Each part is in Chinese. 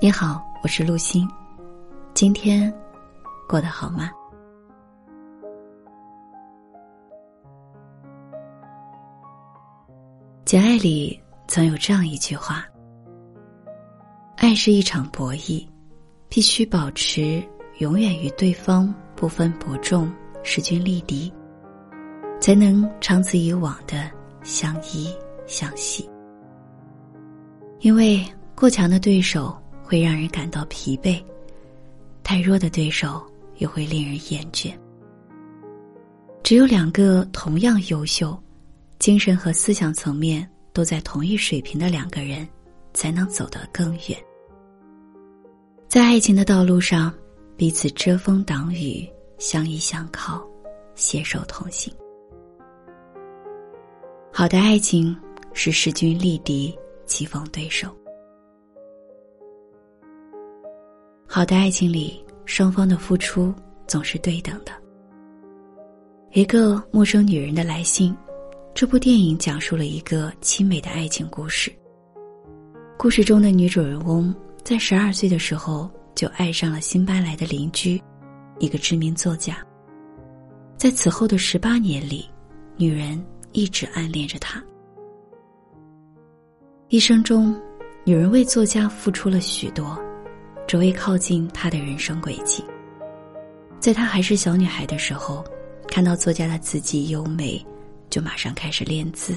你好，我是陆欣，今天过得好吗？《简爱》里曾有这样一句话：“爱是一场博弈，必须保持永远与对方不分伯仲、势均力敌，才能长此以往的相依相惜。因为过强的对手会让人感到疲惫，太弱的对手又会令人厌倦。只有两个同样优秀。”精神和思想层面都在同一水平的两个人，才能走得更远。在爱情的道路上，彼此遮风挡雨，相依相靠，携手同行。好的爱情是势均力敌，棋逢对手。好的爱情里，双方的付出总是对等的。一个陌生女人的来信。这部电影讲述了一个凄美的爱情故事。故事中的女主人翁在十二岁的时候就爱上了新搬来的邻居，一个知名作家。在此后的十八年里，女人一直暗恋着他。一生中，女人为作家付出了许多，只为靠近他的人生轨迹。在她还是小女孩的时候，看到作家的字迹优美。就马上开始练字。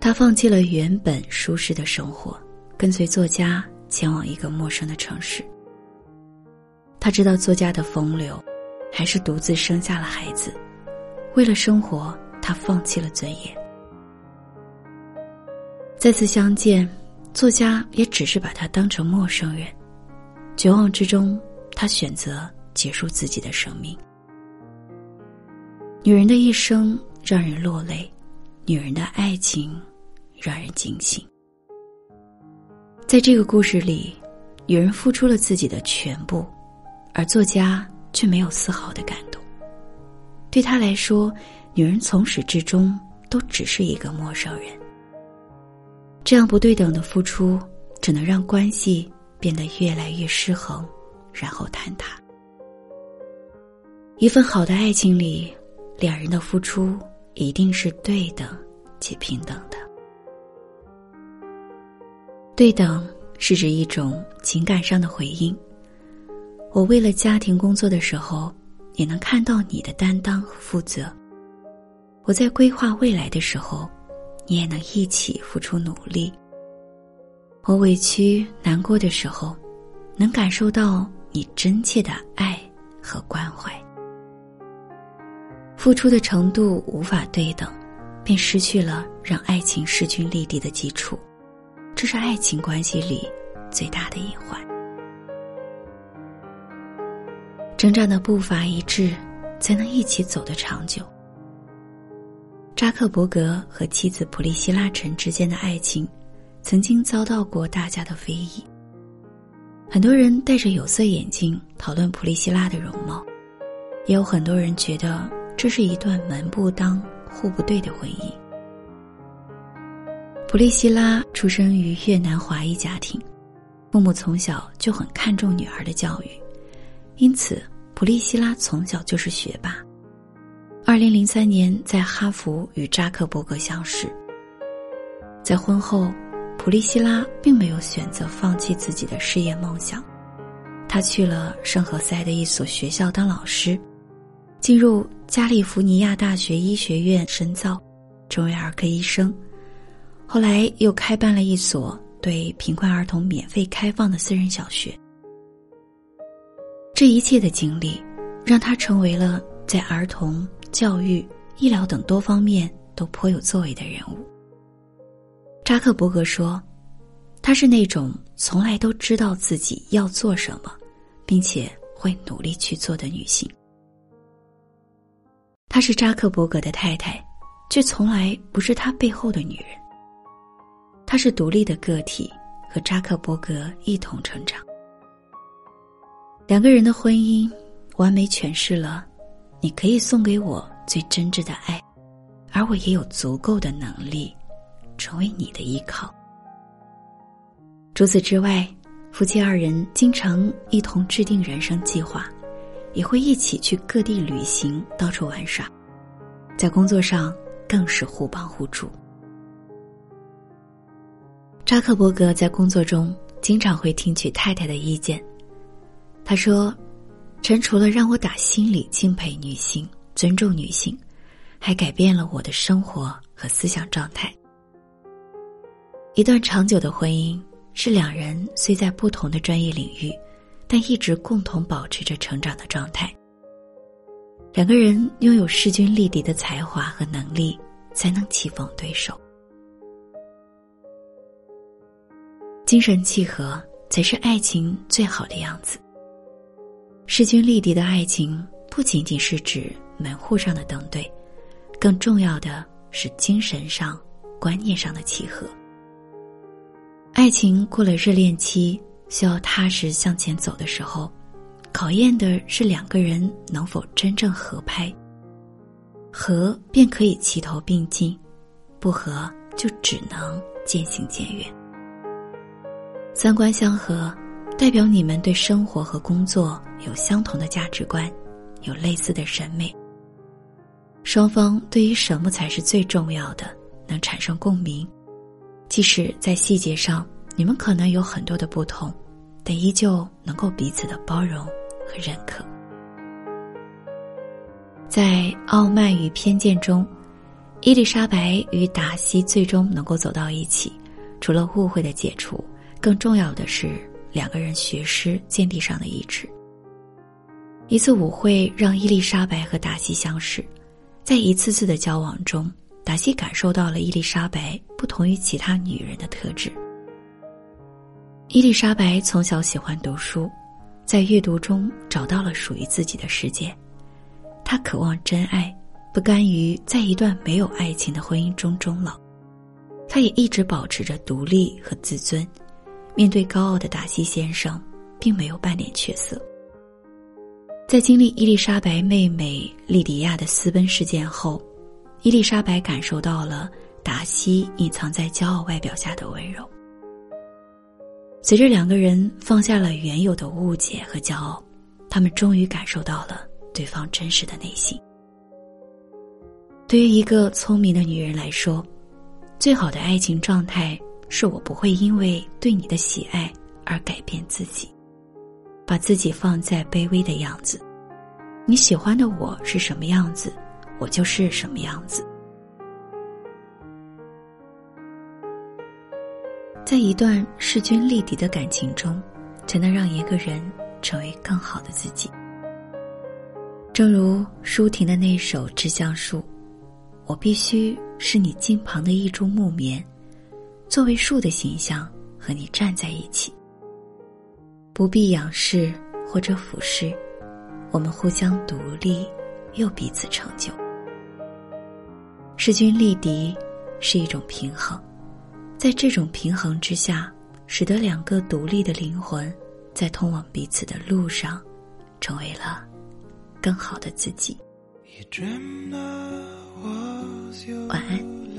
他放弃了原本舒适的生活，跟随作家前往一个陌生的城市。他知道作家的风流，还是独自生下了孩子。为了生活，他放弃了尊严。再次相见，作家也只是把他当成陌生人。绝望之中，他选择结束自己的生命。女人的一生让人落泪，女人的爱情让人惊醒。在这个故事里，女人付出了自己的全部，而作家却没有丝毫的感动。对他来说，女人从始至终都只是一个陌生人。这样不对等的付出，只能让关系变得越来越失衡，然后坍塌。一份好的爱情里。两人的付出一定是对等且平等的。对等是指一种情感上的回应。我为了家庭工作的时候，也能看到你的担当和负责；我在规划未来的时候，你也能一起付出努力。我委屈难过的时候，能感受到你真切的爱和关怀。付出的程度无法对等，便失去了让爱情势均力敌的基础，这是爱情关系里最大的隐患。成长的步伐一致，才能一起走得长久。扎克伯格和妻子普利希拉陈之间的爱情，曾经遭到过大家的非议。很多人戴着有色眼镜讨论普利希拉的容貌，也有很多人觉得。这是一段门不当户不对的婚姻。普利希拉出生于越南华裔家庭，父母从小就很看重女儿的教育，因此普利希拉从小就是学霸。二零零三年在哈佛与扎克伯格相识。在婚后，普利希拉并没有选择放弃自己的事业梦想，他去了圣何塞的一所学校当老师。进入加利福尼亚大学医学院深造，成为儿科医生。后来又开办了一所对贫困儿童免费开放的私人小学。这一切的经历，让他成为了在儿童教育、医疗等多方面都颇有作为的人物。扎克伯格说：“他是那种从来都知道自己要做什么，并且会努力去做的女性。”她是扎克伯格的太太，却从来不是他背后的女人。她是独立的个体，和扎克伯格一同成长。两个人的婚姻，完美诠释了：你可以送给我最真挚的爱，而我也有足够的能力，成为你的依靠。除此之外，夫妻二人经常一同制定人生计划，也会一起去各地旅行，到处玩耍。在工作上更是互帮互助。扎克伯格在工作中经常会听取太太的意见。他说：“陈除了让我打心里敬佩女性、尊重女性，还改变了我的生活和思想状态。一段长久的婚姻是两人虽在不同的专业领域，但一直共同保持着成长的状态。两个人拥有势均力敌的才华和能力，才能棋逢对手。”精神契合才是爱情最好的样子。势均力敌的爱情不仅仅是指门户上的登对，更重要的是精神上、观念上的契合。爱情过了热恋期，需要踏实向前走的时候，考验的是两个人能否真正合拍。合便可以齐头并进，不合就只能渐行渐远。三观相合，代表你们对生活和工作有相同的价值观，有类似的审美。双方对于什么才是最重要的，能产生共鸣。即使在细节上你们可能有很多的不同，但依旧能够彼此的包容和认可。在《傲慢与偏见》中，伊丽莎白与达西最终能够走到一起，除了误会的解除。更重要的是，两个人学识见地上的一致。一次舞会让伊丽莎白和达西相识，在一次次的交往中，达西感受到了伊丽莎白不同于其他女人的特质。伊丽莎白从小喜欢读书，在阅读中找到了属于自己的世界。她渴望真爱，不甘于在一段没有爱情的婚姻中终老。她也一直保持着独立和自尊。面对高傲的达西先生，并没有半点怯色。在经历伊丽莎白妹妹莉迪亚的私奔事件后，伊丽莎白感受到了达西隐藏在骄傲外表下的温柔。随着两个人放下了原有的误解和骄傲，他们终于感受到了对方真实的内心。对于一个聪明的女人来说，最好的爱情状态。是我不会因为对你的喜爱而改变自己，把自己放在卑微的样子。你喜欢的我是什么样子，我就是什么样子。在一段势均力敌的感情中，才能让一个人成为更好的自己。正如舒婷的那首《致橡树》，我必须是你近旁的一株木棉。作为树的形象和你站在一起，不必仰视或者俯视，我们互相独立，又彼此成就。势均力敌是一种平衡，在这种平衡之下，使得两个独立的灵魂在通往彼此的路上，成为了更好的自己。晚安。